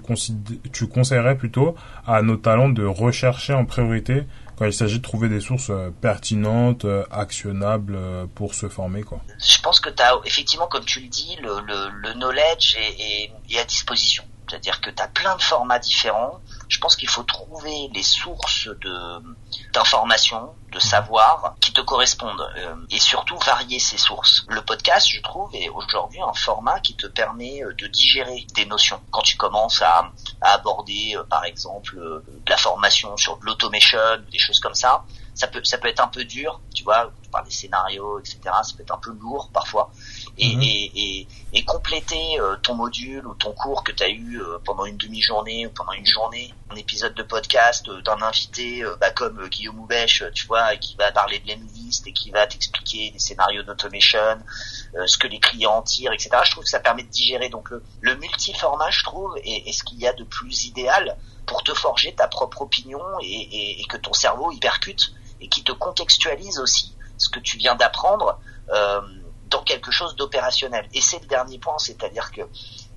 tu conseillerais plutôt à nos talents de rechercher en priorité quand il s'agit de trouver des sources euh, pertinentes, euh, actionnables pour se former quoi? Je pense que tu as effectivement, comme tu le dis, le, le, le knowledge est, est, à disposition. C'est-à-dire que tu as plein de formats différents. Je pense qu'il faut trouver les sources de d'informations, de savoir qui te correspondent euh, et surtout varier ces sources. Le podcast, je trouve, est aujourd'hui un format qui te permet euh, de digérer des notions. Quand tu commences à, à aborder, euh, par exemple, de la formation sur de l'automation, des choses comme ça, ça peut ça peut être un peu dur, tu vois, tu parles des scénarios, etc. Ça peut être un peu lourd parfois. Et, mhm. et, et, et, compléter euh, ton module ou ton cours que tu as eu euh, pendant une demi-journée ou pendant une journée, un épisode de podcast euh, d'un invité bah, comme Guillaume Houbèche, tu vois, qui va parler de l'Enlist et qui va t'expliquer des scénarios d'automation, ce que les clients en tirent, etc. Je trouve que ça permet de digérer. Donc le, le multiformat, je trouve, est, est ce qu'il y a de plus idéal pour te forger ta propre opinion et, et, que ton cerveau y percute et qui te contextualise aussi ce que tu viens d'apprendre euh, dans quelque chose d'opérationnel. Et c'est le dernier point, c'est-à-dire que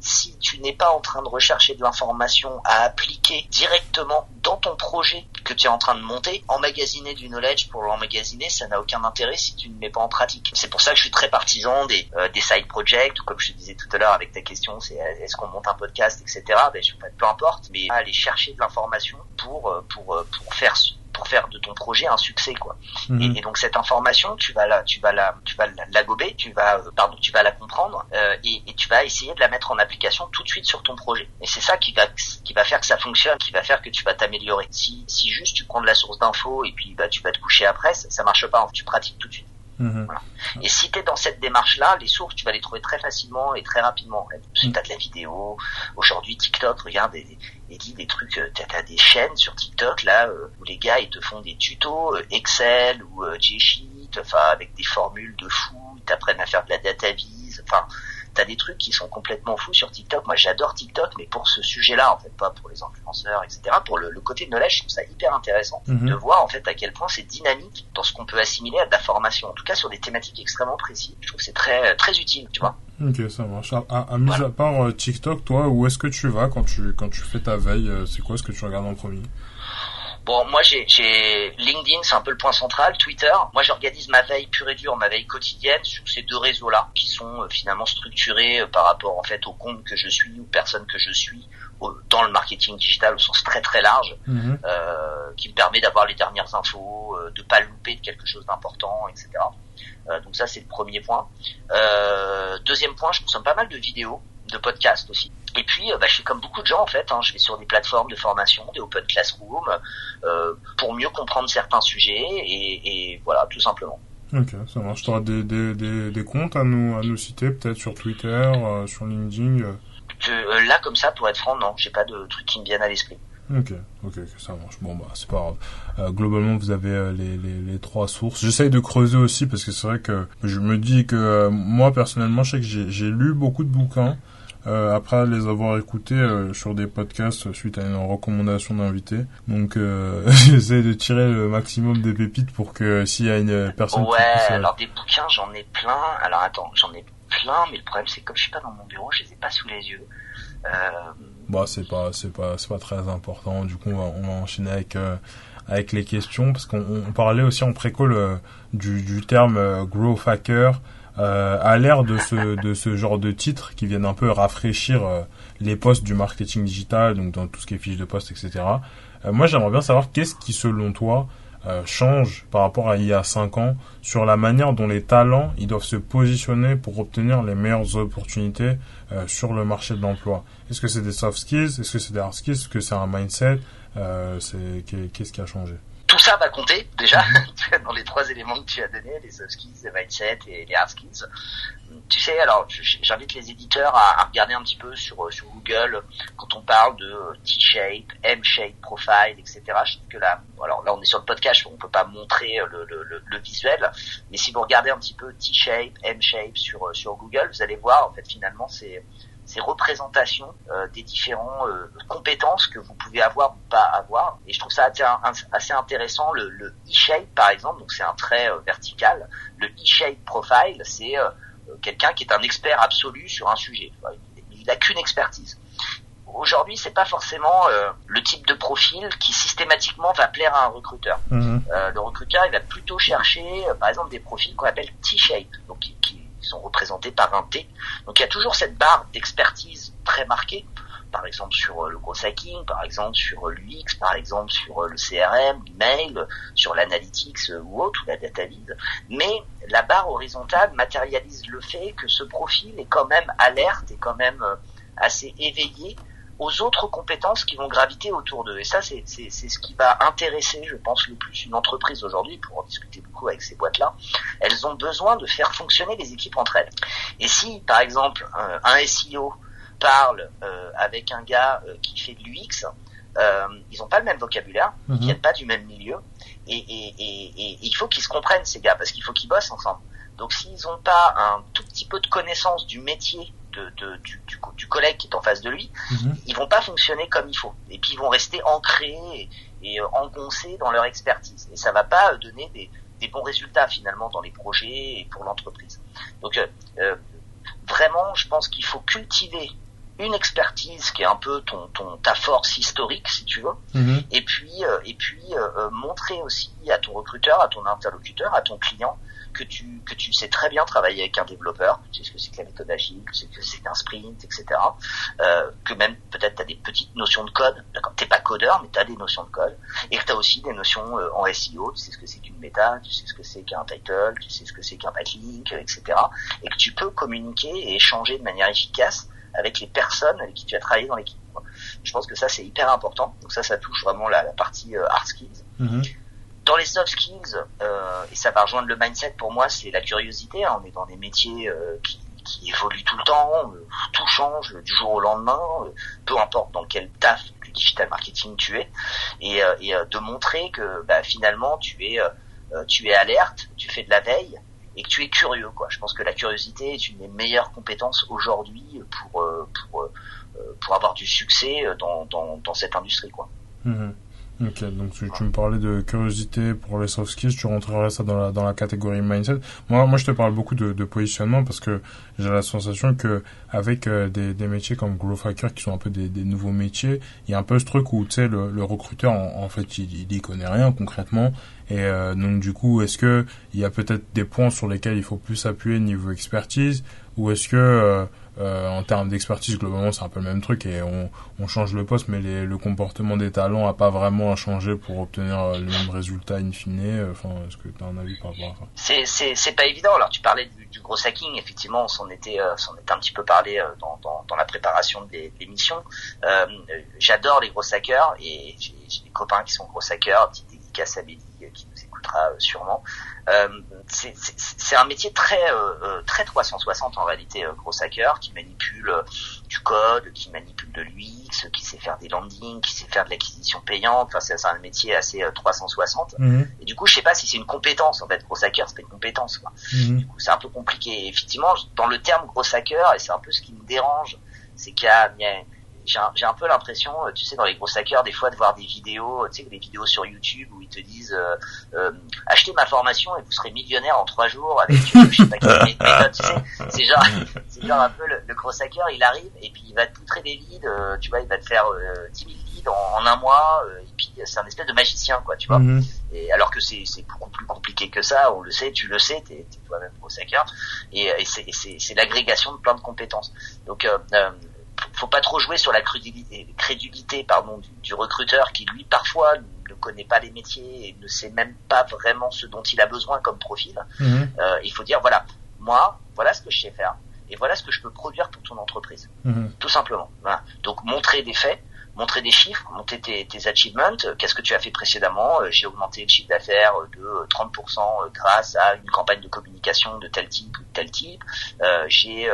si tu n'es pas en train de rechercher de l'information à appliquer directement dans ton projet que tu es en train de monter, emmagasiner du knowledge pour l'emmagasiner, ça n'a aucun intérêt si tu ne mets pas en pratique. C'est pour ça que je suis très partisan des, euh, des side projects, ou comme je te disais tout à l'heure avec ta question, c'est euh, est-ce qu'on monte un podcast, etc. Ben, je, peu importe, mais aller chercher de l'information pour, euh, pour, pour faire pour faire de ton projet un succès quoi. Mhm. Et, donc cette information, tu vas la, tu vas la, tu vas la, gober, tu vas, euh, pardon, tu vas la comprendre euh, et, et, tu vas essayer de la mettre en application tout de suite sur ton projet. Et c'est ça qui va, qui va faire que ça fonctionne, qui va faire que tu vas t'améliorer. Si, si juste tu prends de la source d'infos et puis bah tu vas te coucher après, ça, ça marche pas. Tu pratiques tout de suite. Mhm. Et si tu es dans cette démarche-là, les sources, tu vas les trouver très facilement et très rapidement. Tu as de la vidéo. Aujourd'hui, TikTok, regarde, des, des, des trucs, euh, tu as, des chaînes sur TikTok, là, euh, où les gars, ils te font des tutos euh, Excel ou G-Sheet, enfin, avec des formules de fou, ils t'apprennent à faire de la data vise, enfin, t'as des trucs qui sont complètement fous sur TikTok. Moi, j'adore TikTok, mais pour ce sujet-là, en fait, pas pour les influenceurs, etc. Pour le, côté knowledge, je trouve ça hyper intéressant mhm. de voir en fait à quel point c'est dynamique dans ce qu'on peut assimiler à de la formation. En tout cas, sur des thématiques extrêmement précises. Je trouve que c'est très très utile, tu vois. Ok, ça marche. À, à, mis à part euh, TikTok, toi, où est-ce que tu vas quand tu quand tu fais ta veille euh, C'est quoi ce que tu regardes en premier? Bon, moi j'ai LinkedIn, c'est un peu le point central. Twitter, moi j'organise ma veille pure et dure, ma veille quotidienne sur ces deux réseaux-là, qui sont euh, finalement structurés euh, par rapport en fait au compte que je suis ou personne que je suis dans le marketing digital au sens très très large, mhm. euh, qui me permet d'avoir les dernières infos, euh, de pas louper de quelque chose d'important, etc. Euh, donc ça c'est le premier point. Euh, deuxième point, je consomme pas mal de vidéos, de podcasts aussi. Et puis, euh, bah, je fais comme beaucoup de gens en fait. Hein, je vais sur des plateformes de formation, des open classrooms, euh, pour mieux comprendre certains sujets et, et voilà, tout simplement. Ok, ça marche. Tu auras des, des, des, des, comptes à nous, à nous citer, peut-être sur Twitter, euh, sur LinkedIn euh, Là, comme ça, pour être franc, non, j'ai pas de trucs qui me viennent à l'esprit. Ok, ok, ça marche. Bon, bah, c'est pas grave. Euh, globalement, vous avez les, les, les, trois sources. J'essaye de creuser aussi parce que c'est vrai que je me dis que moi, personnellement, je sais que j'ai lu beaucoup de bouquins. Euh, après les avoir écoutés euh, sur des podcasts suite à une recommandation d'invité. Donc euh, j'essaie de tirer le maximum des pépites pour que s'il y a une personne ouais, alors des bouquins j'en ai plein. Alors attends, j'en ai plein, mais le problème c'est que comme je suis pas dans mon bureau, je les ai pas sous les yeux. Bah c'est pas c'est pas c'est pas très important. Du coup on va, on va enchaîner avec avec les questions parce qu'on parlait aussi en précole du, du terme growth hacker euh, à l'ère de ce de ce genre de titres qui viennent un peu rafraîchir euh, les postes du marketing digital, donc dans tout ce qui est fiches de poste, etc. Euh, moi, j'aimerais bien savoir qu'est-ce qui, selon toi, euh, change par rapport à il y a 5 ans sur la manière dont les talents ils doivent se positionner pour obtenir les meilleures opportunités sur le marché de l'emploi. Est-ce que c'est des soft skills? Est-ce que c'est des hard skills? Est-ce que c'est un mindset? Qu'est-ce qui a changé? Tout ça va compter déjà mhm. dans les trois éléments que tu as donnés, les soft skills, les mindset et les hard skills. Tu sais, alors j'invite les éditeurs à, regarder un petit peu sur sur Google quand on parle de T-shape, M-shape, profile, etc. Je trouve que là, alors là on est sur le podcast, on peut pas montrer le, le, le visuel, mais si vous regardez un petit peu T-shape, M-shape sur sur Google, vous allez voir en fait finalement c'est ces représentations euh, des différents euh, compétences que vous pouvez avoir ou pas avoir. Et je trouve ça assez, intéressant. Le, le E-shape, par exemple, donc c'est un trait euh, vertical. Le E-shape profile, c'est quelqu'un qui est un expert absolu sur un sujet. Il n'a qu'une expertise. Aujourd'hui, c'est pas forcément le type de profil qui systématiquement va plaire à un recruteur. Mhm. le recruteur, il va plutôt chercher, par exemple, des profils qu'on appelle T-shape, donc qui sont représentés par un T. Donc il y a toujours cette barre d'expertise très marquée, par exemple sur euh, le gros hacking, par exemple sur euh, l'UX, par exemple sur euh, le CRM, l'email, sur l'analytics ou autre, ou la data lead. Mais la barre horizontale matérialise le fait que ce profil est quand même alerte et quand même assez éveillé aux autres compétences qui vont graviter autour d'eux. Et ça, c'est ce qui va intéresser, je pense, le plus une entreprise aujourd'hui, pour en discuter beaucoup avec ces boîtes-là. Elles ont besoin de faire fonctionner les équipes entre elles. Et si, par exemple, un, SEO parle euh, avec un gars euh, qui fait de l'UX, euh, ils n'ont pas le même vocabulaire, ils mhm. viennent pas du même milieu, et, et, et, et il faut qu'ils se comprennent ces gars, parce qu'il faut qu'ils bossent ensemble. Donc s'ils n'ont pas un tout petit peu de connaissance du métier de, de, du, du, du, collègue qui est en face de lui, mhm. ils vont pas fonctionner comme il faut. Et puis ils vont rester ancrés et, et euh, engoncés dans leur expertise. Et ça va pas euh, donner des, des bons résultats finalement dans les projets et pour l'entreprise. Donc euh, euh, vraiment, je pense qu'il faut cultiver une expertise qui est un peu ton, ton ta force historique si tu veux mhm. et puis et puis montrer aussi à ton recruteur à ton interlocuteur à ton client que tu que tu sais très bien travailler avec un développeur, tu sais ce que c'est que la méthode agile, tu sais que c'est qu'un sprint, etc. Euh, que même peut-être tu as des petites notions de code, d'accord, t'es pas codeur mais tu as des notions de code et que tu as aussi des notions euh, en SEO, tu sais ce que c'est qu'une méta, tu sais ce que c'est qu'un title, tu sais ce que c'est qu'un backlink, etc. Et que tu peux communiquer et échanger de manière efficace avec les personnes avec qui tu as travaillé dans l'équipe. Je pense que ça c'est hyper important. Donc ça, ça touche vraiment la, la partie euh, hard skills. Mm-hmm. Dans les soft skills, euh, et ça va rejoindre le mindset pour moi, c'est la curiosité. Hein. On est dans des métiers euh, qui, qui, évoluent tout le temps, tout change du jour au lendemain, euh, peu importe dans quel taf du digital marketing tu es, et, et de montrer que bah, finalement tu es tu es alerte, tu fais de la veille, et que tu es curieux quoi. Je pense que la curiosité est une des meilleures compétences aujourd'hui pour pour pour avoir du succès dans dans, cette industrie quoi. Mhm. Ok, donc tu, me parlais de curiosité pour les soft skills, tu rentrerais ça dans la, dans la catégorie mindset. Moi, moi, je te parle beaucoup de, de positionnement parce que j'ai la sensation que avec euh, des, métiers comme growth hacker qui sont un peu des, nouveaux métiers, il y a un peu ce truc où tu sais le, recruteur en, fait il, il connaît rien concrètement et euh, donc du coup est-ce que il y a peut-être des points sur lesquels il faut plus appuyer niveau expertise? Ou est-ce que euh, euh, en termes d'expertise, globalement, c'est un peu le même truc et on, change le poste, mais le comportement des talents a pas vraiment à changer pour obtenir le même résultat in fine? Enfin, est-ce que tu as un avis par rapport à ça? C'est pas évident. Alors, tu parlais du, gros hacking. Effectivement, on s'en était s'en était un petit peu parlé dans, la préparation de l'émission. J'adore les gros hackers et j'ai des copains qui sont gros hackers. Béli qui nous écoutera sûrement. Euh, c'est un métier très euh, euh très 360 en réalité, euh, gros hacker, qui manipule euh, du code, qui manipule de l'UX, qui sait faire des landings, qui sait faire de l'acquisition payante. Enfin, c'est un métier assez 360. Mhm. Et du coup, je sais pas si c'est une compétence en fait. Gros hacker, c'est pas une compétence. Quoi. Mhm. Du coup, c'est un peu compliqué. effectivement, dans le terme gros hacker, et c'est un peu ce qui me dérange, c'est qu'il y a, j'ai un, peu l'impression, euh, tu sais, dans les gros hackers, des fois, de voir des vidéos, tu sais, des vidéos sur YouTube où ils te disent euh, euh achetez ma formation et vous serez millionnaire en trois jours avec euh, je sais pas quelle méthode, tu sais. C'est genre, c'est genre un peu le, le, gros hacker, il arrive et puis il va te poutrer des leads, tu vois, il va te faire 10 000 leads en, un mois et puis c'est un espèce de magicien, quoi, tu vois. Mhm. Et alors que c'est beaucoup plus compliqué que ça, on le sait, tu le sais, t'es es, toi-même gros hacker, et, et c'est l'agrégation de plein de compétences. Donc faut pas trop jouer sur la crédulité, crédulité pardon, du, recruteur qui lui parfois ne connaît pas les métiers et ne sait même pas vraiment ce dont il a besoin comme profil. Mhm. Euh, il faut dire voilà, moi, voilà ce que je sais faire et voilà ce que je peux produire pour ton entreprise, mhm. tout simplement. Donc montrer des faits, montrer des chiffres, montrer tes, tes achievements, euh, qu'est-ce que tu as fait précédemment, euh, j'ai augmenté le chiffre d'affaires de 30% euh, grâce à une campagne de communication de tel type ou de tel type, euh, j'ai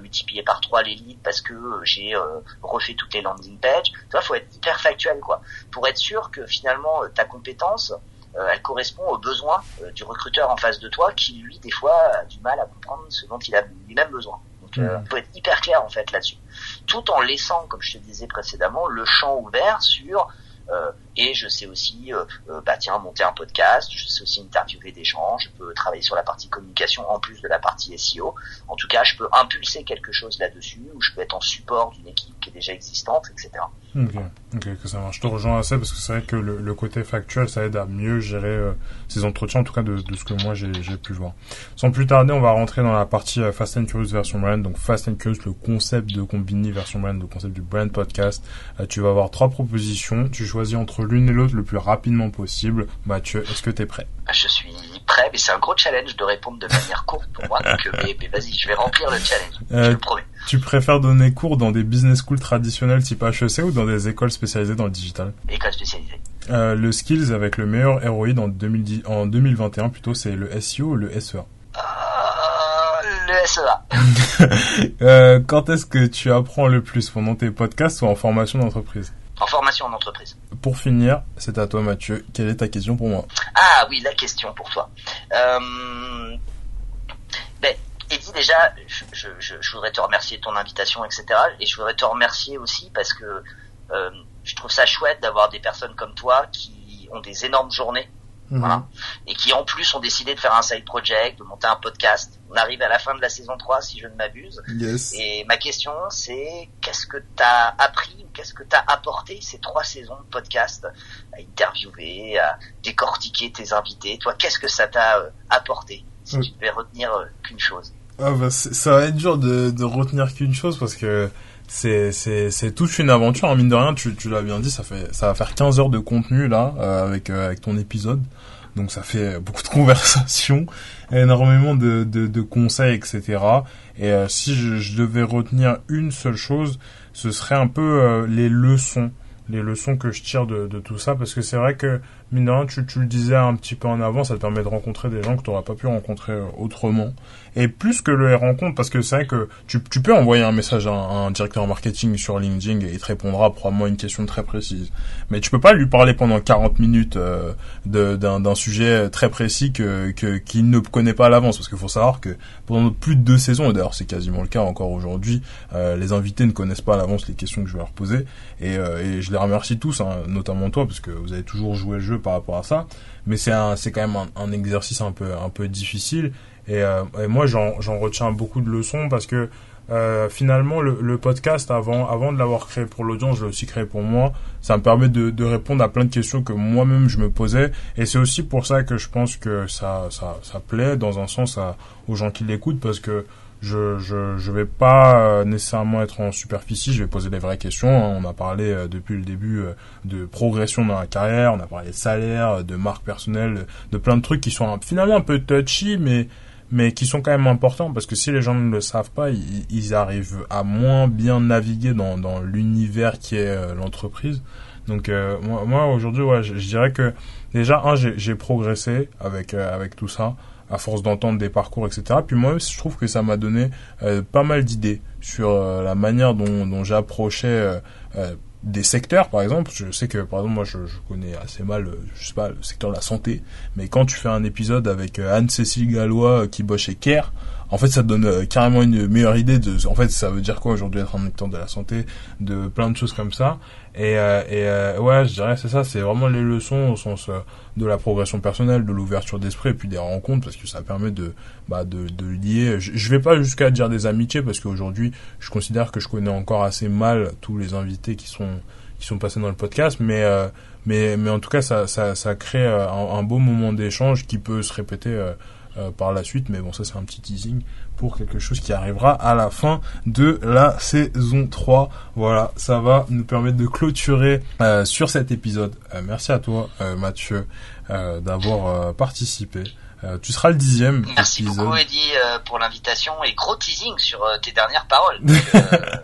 multiplié par trois les leads parce que j'ai refait toutes les landing pages. Tu faut être hyper factuel quoi, pour être sûr que finalement ta compétence elle correspond aux besoins du recruteur en face de toi qui lui des fois a du mal à comprendre ce dont il a lui-même besoin. Donc il faut être hyper clair en fait là-dessus tout en laissant, comme je te disais précédemment, le champ ouvert sur euh, et je sais aussi, euh, euh, bah tiens, monter un podcast. Je sais aussi interviewer des gens. Je peux travailler sur la partie communication en plus de la partie SEO. En tout cas, je peux impulser quelque chose là-dessus, ou je peux être en support d'une équipe qui est déjà existante, etc. Ok, ok, que ça marche. Je te rejoins assez parce que c'est vrai que le, le, côté factuel, ça aide à mieux gérer euh, ces entretiens, en tout cas de, de ce que moi j'ai pu voir. Sans plus tarder, on va rentrer dans la partie euh, Fast and Curious version brand. Donc Fast and Curious, le concept de Combini version brand, le concept du brand podcast. Euh, tu vas avoir trois propositions. Tu choisis entre l'une et l'autre le plus rapidement possible. Mathieu, est-ce que tu es prêt? Je suis prêt, mais c'est un gros challenge de répondre de manière courte pour moi. Donc, mais, mais vas-y, je vais remplir le challenge. je le promets. Tu préfères donner cours dans des business schools traditionnels type HEC ou dans des écoles spécialisées dans le digital Écoles spécialisées. Euh, le skills avec le meilleur ROI en, 2010, en 2021 plutôt, c'est le SEO ou le SEA euh, Le SEA. euh, quand est-ce que tu apprends le plus pendant tes podcasts ou en formation d'entreprise en formation d'entreprise. Pour finir, c'est à toi Mathieu. Quelle est ta question pour moi? Ah oui, la question pour toi. Euh, et dit déjà, je, je, je, voudrais te remercier de ton invitation, etc. Et je voudrais te remercier aussi parce que euh, je trouve ça chouette d'avoir des personnes comme toi qui ont des énormes journées. Mhm. Voilà, et qui en plus ont décidé de faire un side project, de monter un podcast. On arrive à la fin de la saison 3 si je ne m'abuse. Yes. Et ma question c'est qu'est-ce que tu as appris ou qu'est-ce que tu as apporté ces trois saisons de podcast à interviewer, à décortiquer tes invités? Toi, qu'est-ce que ça t'a euh, apporté? Si tu devais retenir euh, qu'une chose ah bah ça va être dur de, de retenir qu'une chose parce que c'est c'est c'est toute une aventure hein, mine de rien tu tu l'as bien dit ça fait ça va faire 15 heures de contenu là euh, avec euh, avec ton épisode. Donc ça fait beaucoup de conversations énormément de de, de conseils etc et si je, je, devais retenir une seule chose ce serait un peu les leçons. Les leçons que je tire de, de tout ça parce que c'est vrai que mine tu, le disais un petit peu en avant, ça te permet de rencontrer des gens que tu n'auras pas pu rencontrer euh, autrement. Et plus que le rencontre, parce que c'est vrai que tu, peux envoyer un message à un, directeur marketing sur LinkedIn et il te répondra probablement une question très précise. Mais tu peux pas lui parler pendant 40 minutes euh, d'un sujet très précis que qu'il ne connaît pas à l'avance. Parce qu'il faut savoir que pendant plus de deux saisons, et d'ailleurs c'est quasiment le cas encore aujourd'hui, euh, les invités ne connaissent pas à l'avance les questions que je vais leur poser. Et, et je les remercie tous, hein, notamment toi, parce que vous avez toujours joué le jeu par rapport à ça. Mais c'est quand même un, exercice un peu un peu difficile. Et, euh, moi, j'en retiens beaucoup de leçons parce que euh, finalement, le, le, podcast, avant, avant de l'avoir créé pour l'audience, je l'ai aussi créé pour moi. Ça me permet de, de répondre à plein de questions que moi-même je me posais. Et c'est aussi pour ça que je pense que ça, ça, ça plaît dans un sens à, aux gens qui l'écoutent parce que je, je, je vais pas euh, nécessairement être en superficie, je vais poser des vraies questions. Hein. On a parlé euh, depuis le début de progression dans la carrière, on a parlé de salaire, de marque personnelle, de plein de trucs qui sont finalement un peu touchy, mais mais qui sont quand même importants parce que si les gens ne le savent pas, ils, arrivent à moins bien naviguer dans, dans l'univers qui est euh, l'entreprise. Donc euh, moi, aujourd'hui, ouais, je, dirais que déjà un, j'ai progressé avec euh, avec tout ça à force d'entendre des parcours, etc. Puis moi, je trouve que ça m'a donné pas mal d'idées sur la manière dont, dont j'approchais des secteurs, par exemple, je sais que, par exemple, moi, je, je, connais assez mal, je sais pas, le secteur de la santé, mais quand tu fais un épisode avec euh, Anne-Cécile Gallois euh, qui bosse chez Care, en fait, ça donne euh, carrément une meilleure idée de, en fait, ça veut dire quoi aujourd'hui être un acteur de la santé, de plein de choses comme ça. Et, euh, et euh, ouais, je dirais c'est ça, c'est vraiment les leçons au sens de la progression personnelle, de l'ouverture d'esprit et puis des rencontres parce que ça permet de, bah, de, de lier. Je, je vais pas jusqu'à dire des amitiés parce qu'aujourd'hui, je considère que je connais encore assez mal tous les invités qui sont qui sont passés dans le podcast, mais mais mais en tout cas, ça ça, ça crée un, un beau moment d'échange qui peut se répéter euh, par la suite. Mais bon, ça c'est un petit teasing pour quelque chose qui arrivera à la fin de la saison 3. Voilà, ça va nous permettre de clôturer euh, sur cet épisode. Euh, merci à toi Mathieu d'avoir participé. Euh, tu seras le dixième. Merci beaucoup Eddie euh, pour l'invitation et gros teasing sur euh, tes dernières paroles.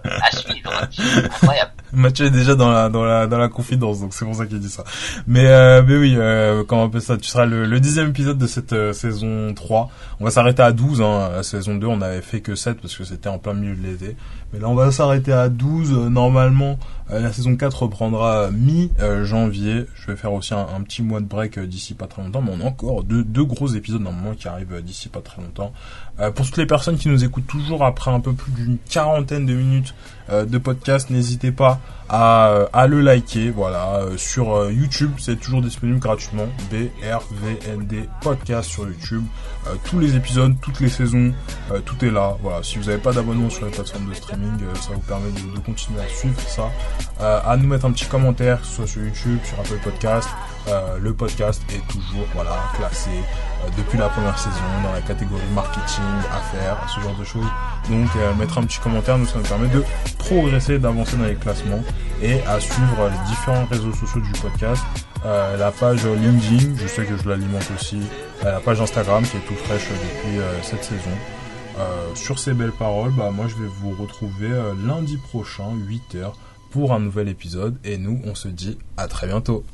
à suivre. Incroyable. Mathieu est déjà dans la dans la dans la confidence donc c'est pour ça qu'il dit ça. Mais mais oui, comment on appelle ça? Tu seras le, le dixième épisode de cette saison 3. On va s'arrêter à 12 hein. La saison 2, on avait fait que 7 parce que c'était en plein milieu de l'été. Mais là, on va s'arrêter à 12. Normalement, la saison 4 reprendra mi-janvier. Je vais faire aussi un, un, petit mois de break d'ici pas très longtemps, mais on a encore deux, deux gros épisodes épisode normalement qui arrive d'ici pas très longtemps. Euh, pour toutes les personnes qui nous écoutent toujours après un peu plus d'une quarantaine de minutes euh, de podcast, n'hésitez pas à, euh, à, le liker. Voilà, sur YouTube, c'est toujours disponible gratuitement. BRVND podcast sur YouTube. tous les épisodes, toutes les saisons, tout est là. Voilà, si vous n'avez pas d'abonnement sur les plateformes de streaming, ça vous permet de, continuer à suivre ça. à nous mettre un petit commentaire, soit sur YouTube, sur Apple Podcast. le podcast est toujours voilà classé depuis la première saison dans la catégorie marketing, affaires, ce genre de choses. Donc euh, mettre un petit commentaire, nous ça nous permet de progresser, d'avancer dans les classements et à suivre les différents réseaux sociaux du podcast. Euh, la page LinkedIn, je sais que je l'alimente aussi, euh, la page Instagram qui est tout fraîche depuis cette saison. sur ces belles paroles, bah, moi je vais vous retrouver lundi prochain, 8h, pour un nouvel épisode. Et nous, on se dit à très bientôt.